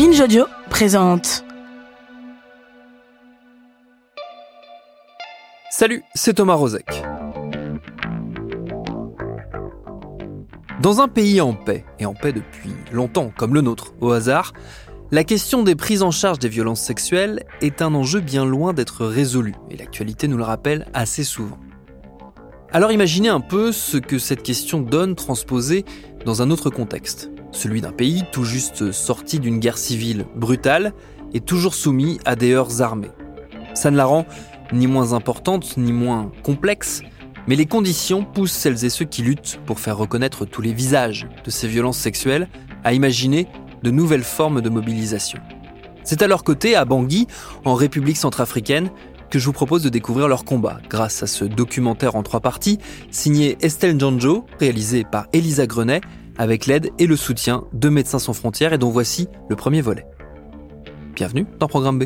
Binge Audio présente. Salut, c'est Thomas Rozek. Dans un pays en paix, et en paix depuis longtemps comme le nôtre, au hasard, la question des prises en charge des violences sexuelles est un enjeu bien loin d'être résolu, et l'actualité nous le rappelle assez souvent. Alors imaginez un peu ce que cette question donne transposée dans un autre contexte, celui d'un pays tout juste sorti d'une guerre civile brutale et toujours soumis à des heurts armés. Ça ne la rend ni moins importante ni moins complexe, mais les conditions poussent celles et ceux qui luttent pour faire reconnaître tous les visages de ces violences sexuelles à imaginer de nouvelles formes de mobilisation. C'est à leur côté, à Bangui, en République centrafricaine, que je vous propose de découvrir leur combat grâce à ce documentaire en trois parties signé Estelle Njanjo, réalisé par Elisa Grenet, avec l'aide et le soutien de Médecins sans frontières et dont voici le premier volet. Bienvenue dans Programme B.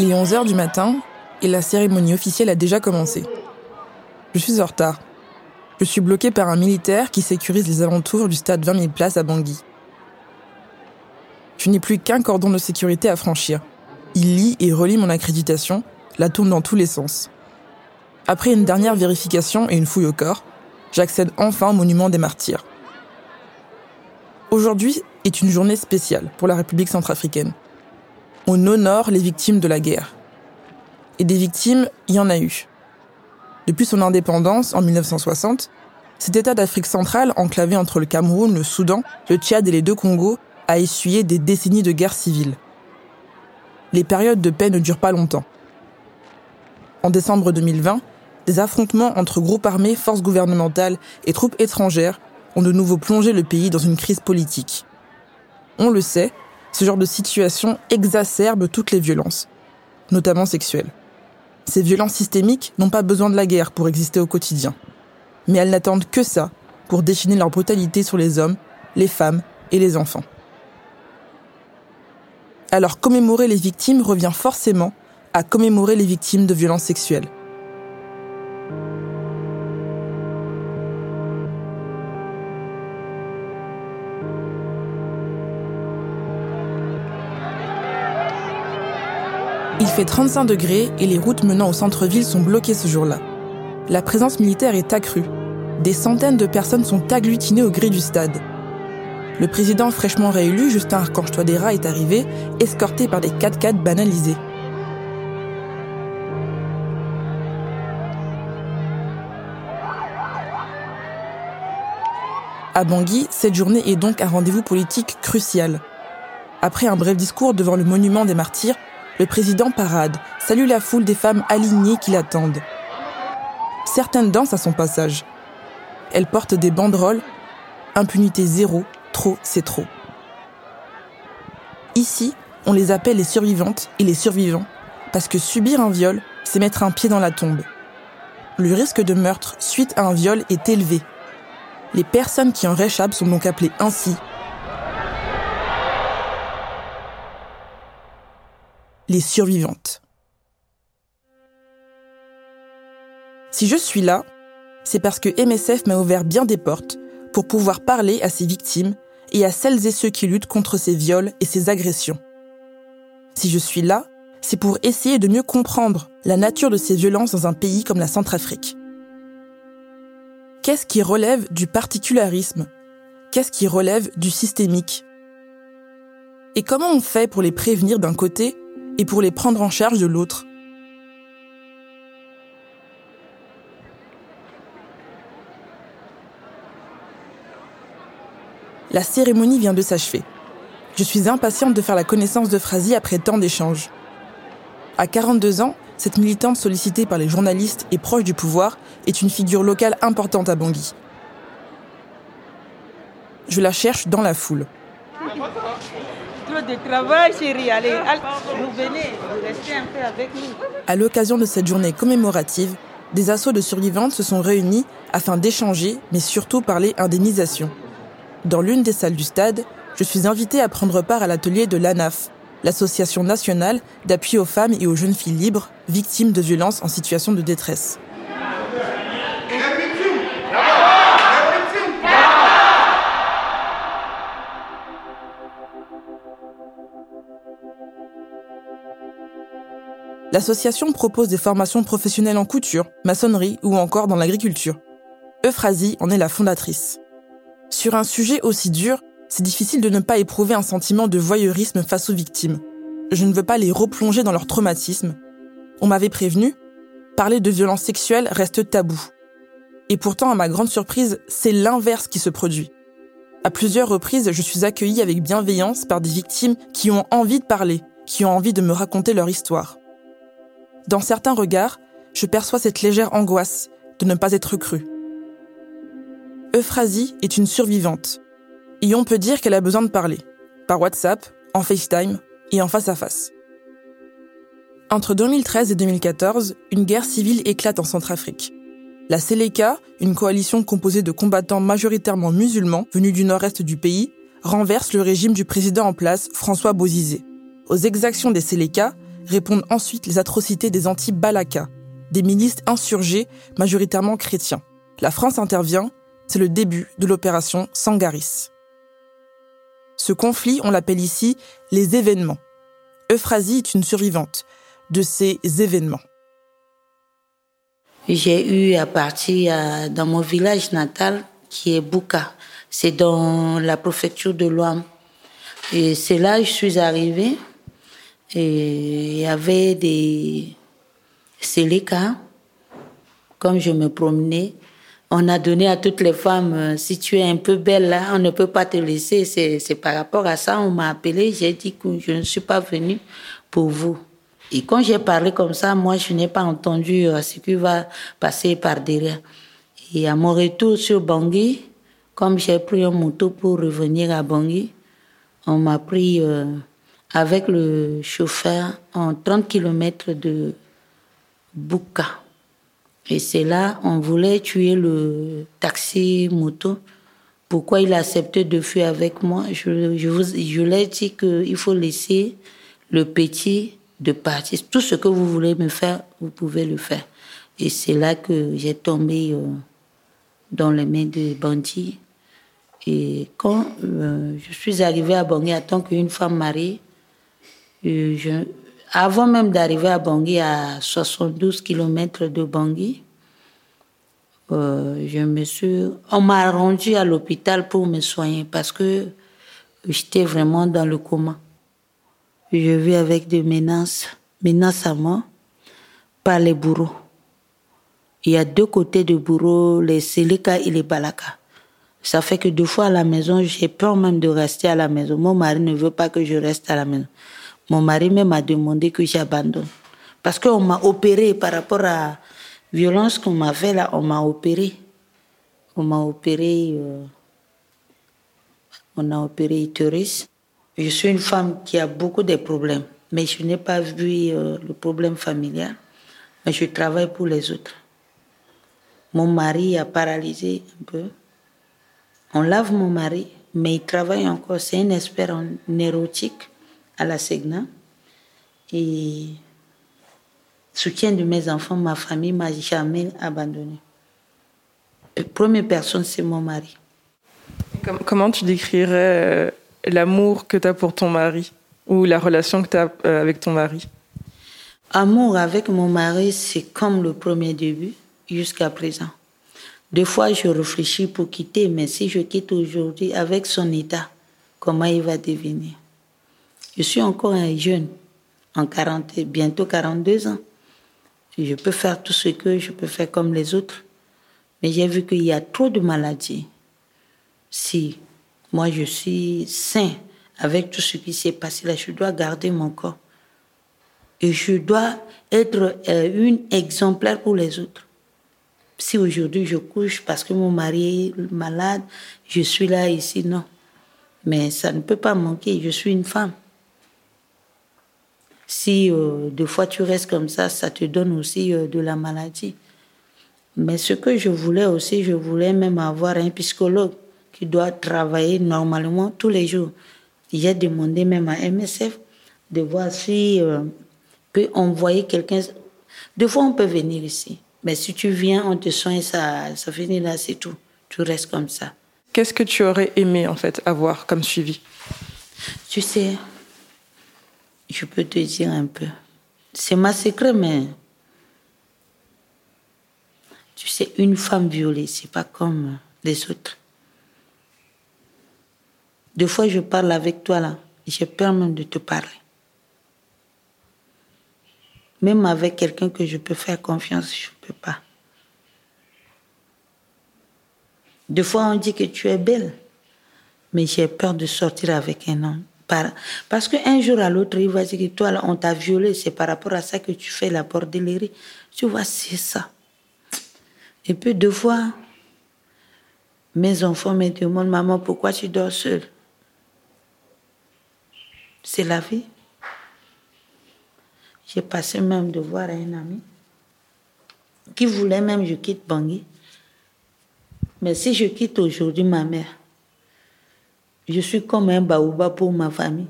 Il est 11h du matin et la cérémonie officielle a déjà commencé. Je suis en retard. Je suis bloqué par un militaire qui sécurise les alentours du stade 20 000 places à Bangui. Je n'ai plus qu'un cordon de sécurité à franchir. Il lit et relit mon accréditation, la tourne dans tous les sens. Après une dernière vérification et une fouille au corps, j'accède enfin au monument des martyrs. Aujourd'hui est une journée spéciale pour la République centrafricaine on honore les victimes de la guerre. Et des victimes, il y en a eu. Depuis son indépendance, en 1960, cet État d'Afrique centrale, enclavé entre le Cameroun, le Soudan, le Tchad et les deux Congos, a essuyé des décennies de guerre civile. Les périodes de paix ne durent pas longtemps. En décembre 2020, des affrontements entre groupes armés, forces gouvernementales et troupes étrangères ont de nouveau plongé le pays dans une crise politique. On le sait, ce genre de situation exacerbe toutes les violences, notamment sexuelles. Ces violences systémiques n'ont pas besoin de la guerre pour exister au quotidien. Mais elles n'attendent que ça pour déchaîner leur brutalité sur les hommes, les femmes et les enfants. Alors commémorer les victimes revient forcément à commémorer les victimes de violences sexuelles. Fait 35 degrés et les routes menant au centre-ville sont bloquées ce jour-là. La présence militaire est accrue. Des centaines de personnes sont agglutinées au gré du stade. Le président fraîchement réélu, Justin Archange Touadéra, est arrivé, escorté par des 4x4 banalisés. À Bangui, cette journée est donc un rendez-vous politique crucial. Après un bref discours devant le monument des martyrs, le président parade, salue la foule des femmes alignées qui l'attendent. Certaines dansent à son passage. Elles portent des banderoles Impunité zéro, trop c'est trop. Ici, on les appelle les survivantes et les survivants, parce que subir un viol, c'est mettre un pied dans la tombe. Le risque de meurtre suite à un viol est élevé. Les personnes qui en réchappent sont donc appelées ainsi les survivantes. Si je suis là, c'est parce que MSF m'a ouvert bien des portes pour pouvoir parler à ces victimes et à celles et ceux qui luttent contre ces viols et ces agressions. Si je suis là, c'est pour essayer de mieux comprendre la nature de ces violences dans un pays comme la Centrafrique. Qu'est-ce qui relève du particularisme? Qu'est-ce qui relève du systémique? Et comment on fait pour les prévenir d'un côté et pour les prendre en charge de l'autre. La cérémonie vient de s'achever. Je suis impatiente de faire la connaissance de Phrasi après tant d'échanges. À 42 ans, cette militante sollicitée par les journalistes et proche du pouvoir est une figure locale importante à Bangui. je la cherche dans la foule. De travail, chérie. Allez, vous. À l'occasion de cette journée commémorative, des assauts de survivantes se sont réunis afin d'échanger, mais surtout parler indemnisation. Dans l'une des salles du stade, je suis invitée à prendre part à l'atelier de l'ANAF, l'Association nationale d'appui aux femmes et aux jeunes filles libres victimes de violences en situation de détresse. L'association propose des formations professionnelles en couture, maçonnerie ou encore dans l'agriculture. Euphrasie en est la fondatrice. Sur un sujet aussi dur, c'est difficile de ne pas éprouver un sentiment de voyeurisme face aux victimes. Je ne veux pas les replonger dans leur traumatisme. On m'avait prévenu, parler de violences sexuelles reste tabou. Et pourtant, à ma grande surprise, c'est l'inverse qui se produit. À plusieurs reprises, je suis accueillie avec bienveillance par des victimes qui ont envie de parler, qui ont envie de me raconter leur histoire. Dans certains regards, je perçois cette légère angoisse de ne pas être crue. Euphrasie est une survivante. Et on peut dire qu'elle a besoin de parler. Par WhatsApp, en FaceTime et en face à face. Entre 2013 et 2014, une guerre civile éclate en Centrafrique. La Seleka, une coalition composée de combattants majoritairement musulmans venus du nord-est du pays, renverse le régime du président en place, François Bozizé. Aux exactions des Seleka, répondent ensuite les atrocités des anti-Balaka, des milices insurgés majoritairement chrétiens. La France intervient, c'est le début de l'opération Sangaris. Ce conflit, on l'appelle ici les événements. Euphrasie est une survivante de ces événements. J'ai eu à partir dans mon village natal qui est Bouka. C'est dans la préfecture de l'Ouam. Et c'est là que je suis arrivée. Et il y avait des séléka. Comme je me promenais, on a donné à toutes les femmes, euh, si tu es un peu belle là, on ne peut pas te laisser. C'est par rapport à ça, on m'a appelé. J'ai dit que je ne suis pas venue pour vous. Et quand j'ai parlé comme ça, moi, je n'ai pas entendu euh, ce qui va passer par derrière. Et à mon retour sur Bangui, comme j'ai pris un moto pour revenir à Bangui, on m'a pris euh, avec le chauffeur en 30 km de Bouka. Et c'est là, on voulait tuer le taxi moto. Pourquoi il a accepté de fuir avec moi? Je, je, vous, je lui ai dit qu'il faut laisser le petit de partir. Tout ce que vous voulez me faire, vous pouvez le faire. Et c'est là que j'ai tombé euh, dans les mains des bandits. Et quand euh, je suis arrivée à Bangui en tant qu'une femme mariée, je, avant même d'arriver à Bangui, à 72 km de Bangui, euh, je me suis, on m'a rendu à l'hôpital pour me soigner parce que j'étais vraiment dans le coma. Je vis avec des menaces, menaces à moi par les bourreaux. Il y a deux côtés de bourreaux, les Seleka et les Balaka. Ça fait que deux fois à la maison, j'ai peur même de rester à la maison. Mon mari ne veut pas que je reste à la maison. Mon mari même a demandé que j'abandonne. Parce qu'on m'a opéré par rapport à violence qu'on m'a fait là, on m'a opéré. On m'a opéré, euh, on a opéré utérus. Je suis une femme qui a beaucoup de problèmes, mais je n'ai pas vu euh, le problème familial. Mais je travaille pour les autres. Mon mari a paralysé un peu. On lave mon mari, mais il travaille encore. C'est un expert en érotique à la Segna. Et soutien de mes enfants, ma famille m'a jamais abandonné. La première personne, c'est mon mari. Comment tu décrirais euh, l'amour que tu as pour ton mari ou la relation que tu as euh, avec ton mari? Amour avec mon mari, c'est comme le premier début jusqu'à présent. Des fois, je réfléchis pour quitter, mais si je quitte aujourd'hui avec son état, comment il va devenir? Je suis encore un jeune, en 40, bientôt 42 ans. Je peux faire tout ce que je peux faire comme les autres. Mais j'ai vu qu'il y a trop de maladies. Si moi je suis sain avec tout ce qui s'est passé là, je dois garder mon corps. Et je dois être euh, une exemplaire pour les autres. Si aujourd'hui je couche parce que mon mari est malade, je suis là ici, non. Mais ça ne peut pas manquer, je suis une femme. Si euh, deux fois tu restes comme ça, ça te donne aussi euh, de la maladie. Mais ce que je voulais aussi, je voulais même avoir un psychologue qui doit travailler normalement tous les jours. J'ai demandé même à MSF de voir si euh, peut envoyer quelqu'un. Deux fois, on peut venir ici. Mais si tu viens, on te soigne, ça, ça finit là, c'est tout. Tu restes comme ça. Qu'est-ce que tu aurais aimé, en fait, avoir comme suivi? Tu sais, je peux te dire un peu. C'est ma secret, mais. Tu sais, une femme violée, c'est pas comme les autres. Des fois, je parle avec toi là. J'ai peur même de te parler. Même avec quelqu'un que je peux faire confiance, je ne peux pas. Des fois, on dit que tu es belle, mais j'ai peur de sortir avec un homme. Parce qu'un jour à l'autre, il va dire que toi, on t'a violé, c'est par rapport à ça que tu fais la bordellerie. Tu vois, c'est ça. Et puis, deux fois, mes enfants me demandent, maman, pourquoi tu dors seule? C'est la vie. J'ai passé même de voir un ami qui voulait même que je quitte Bangui. Mais si je quitte aujourd'hui ma mère, je suis comme un baouba pour ma famille.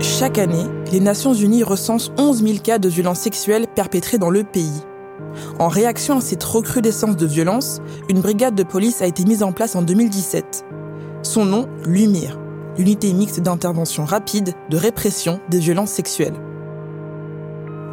Chaque année, les Nations Unies recensent 11 000 cas de violences sexuelles perpétrés dans le pays. En réaction à cette recrudescence de violence, une brigade de police a été mise en place en 2017. Son nom, l'UMIR, l'unité mixte d'intervention rapide de répression des violences sexuelles.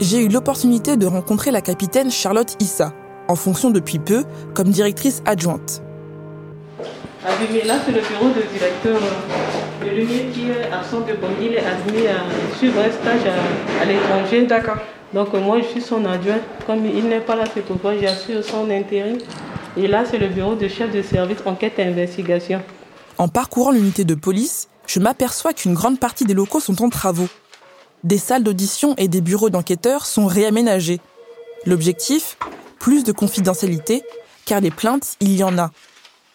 J'ai eu l'opportunité de rencontrer la capitaine Charlotte Issa, en fonction depuis peu comme directrice adjointe. Ah là, c'est le bureau de directeur de l'UMIR qui est absent de Il est admis à suivre un stage à, à l'étranger. D'accord. Donc moi, je suis son adjoint. Comme il n'est pas là, c'est pourquoi j'assure son intérim. Et là, c'est le bureau de chef de service enquête et investigation. En parcourant l'unité de police, je m'aperçois qu'une grande partie des locaux sont en travaux. Des salles d'audition et des bureaux d'enquêteurs sont réaménagés. L'objectif Plus de confidentialité, car les plaintes, il y en a.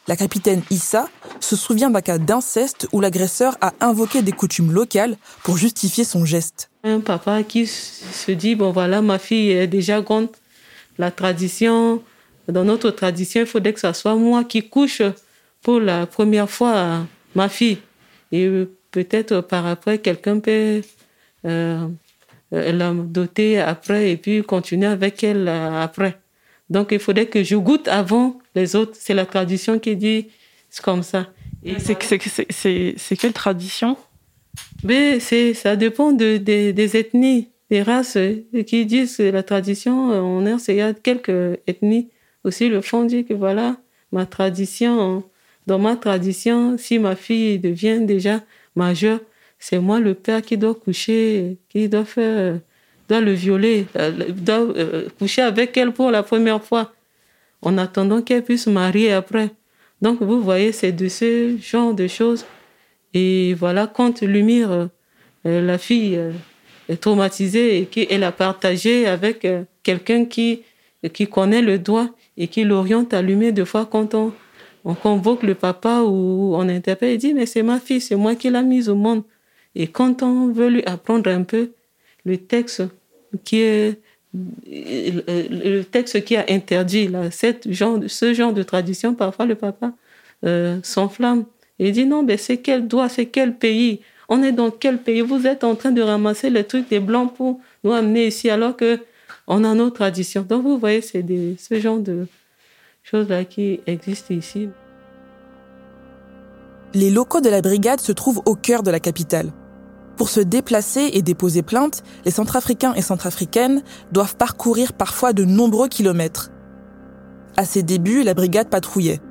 La capitaine Issa se souvient d'un cas d'inceste où l'agresseur a invoqué des coutumes locales pour justifier son geste. Un papa qui se dit, bon voilà, ma fille est déjà grande. La tradition, dans notre tradition, il faudrait que ce soit moi qui couche pour la première fois ma fille. Et peut-être par après, quelqu'un peut la doter après et puis continuer avec elle après. Donc il faudrait que je goûte avant les autres. C'est la tradition qui dit c'est comme ça. C'est quelle tradition? Mais c'est, ça dépend de, des ethnies, des races qui disent que la tradition, en Erse, il y a quelques ethnies aussi le font dit que voilà, ma tradition, dans ma tradition, si ma fille devient déjà majeure, c'est moi le père qui doit coucher, qui doit faire, doit le violer, euh, doit euh, coucher avec elle pour la première fois, en attendant qu'elle puisse marier après. Donc vous voyez, c'est de ce genre de choses et voilà, quand Lumire, euh, la fille, est traumatisée et qu'elle a partagé avec quelqu'un qui, qui connaît le droit et qui l'oriente à Lumire, deux fois quand on, on convoque le papa ou on interpelle, il dit, mais c'est ma fille, c'est moi qui l'ai mise au monde. Et quand on veut lui apprendre un peu le texte qui est le texte qui a interdit là, cette genre, ce genre de tradition, parfois le papa s'enflamme il dit non, mais c'est quel droit, c'est quel pays? On est dans quel pays? Vous êtes en train de ramasser les trucs des blancs pour nous amener ici alors que on a nos traditions. Donc vous voyez, c'est ce genre de choses-là qui existent ici. Les locaux de la brigade se trouvent au cœur de la capitale. Pour se déplacer et déposer plainte, les Centrafricains et Centrafricaines doivent parcourir parfois de nombreux kilomètres. À ses débuts, la brigade patrouillait.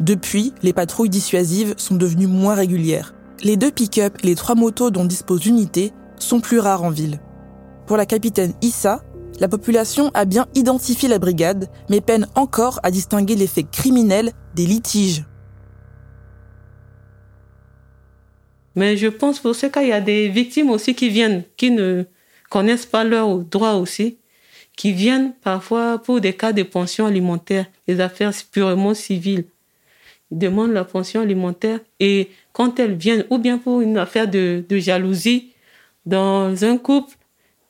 Depuis, les patrouilles dissuasives sont devenues moins régulières. Les deux pick-up et les trois motos dont dispose l'unité sont plus rares en ville. Pour la capitaine Issa, la population a bien identifié la brigade, mais peine encore à distinguer les faits criminels des litiges. Mais je pense pour ce cas, il y a des victimes aussi qui viennent, qui ne connaissent pas leurs droits aussi, qui viennent parfois pour des cas de pension alimentaire, des affaires purement civiles. Ils demandent la pension alimentaire et quand elles viennent, ou bien pour une affaire de, de jalousie, dans un couple,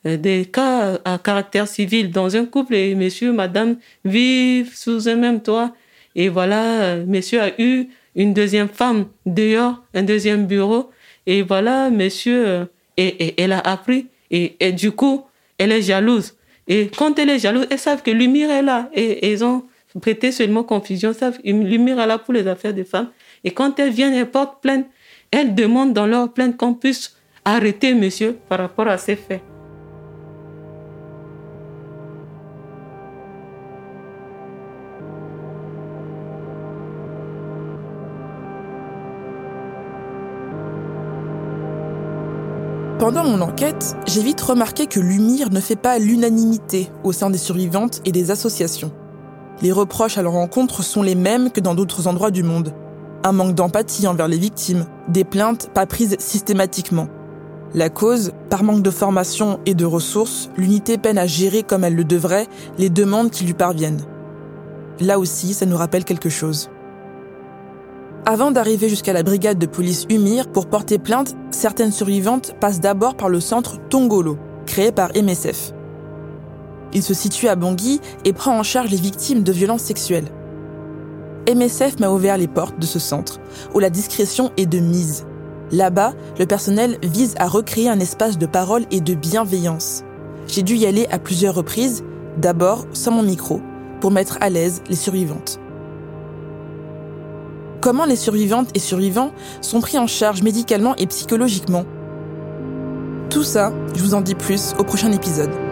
euh, des cas à caractère civil, dans un couple, et monsieur, madame vivent sous un même toit, et voilà, monsieur a eu une deuxième femme dehors, un deuxième bureau. Et voilà, monsieur, euh, et, elle a appris. Et, et, du coup, elle est jalouse. Et quand elle est jalouse, elles savent que Lumière est là. Et, ils ont prêté seulement confusion. savent Lumière est là pour les affaires des femmes. Et quand elles viennent, elles portent plainte. Elles demandent dans leur plainte qu'on puisse arrêter monsieur par rapport à ces faits. Pendant mon enquête, j'ai vite remarqué que l'UMIR ne fait pas l'unanimité au sein des survivantes et des associations. Les reproches à leur encontre sont les mêmes que dans d'autres endroits du monde. Un manque d'empathie envers les victimes, des plaintes pas prises systématiquement. La cause, par manque de formation et de ressources, l'unité peine à gérer comme elle le devrait les demandes qui lui parviennent. Là aussi, ça nous rappelle quelque chose. Avant d'arriver jusqu'à la brigade de police Umir pour porter plainte, certaines survivantes passent d'abord par le centre Tongolo, créé par MSF. Il se situe à Bangui et prend en charge les victimes de violences sexuelles. MSF m'a ouvert les portes de ce centre, où la discrétion est de mise. Là-bas, le personnel vise à recréer un espace de parole et de bienveillance. J'ai dû y aller à plusieurs reprises, d'abord sans mon micro, pour mettre à l'aise les survivantes. Comment les survivantes et survivants sont pris en charge médicalement et psychologiquement Tout ça, je vous en dis plus au prochain épisode.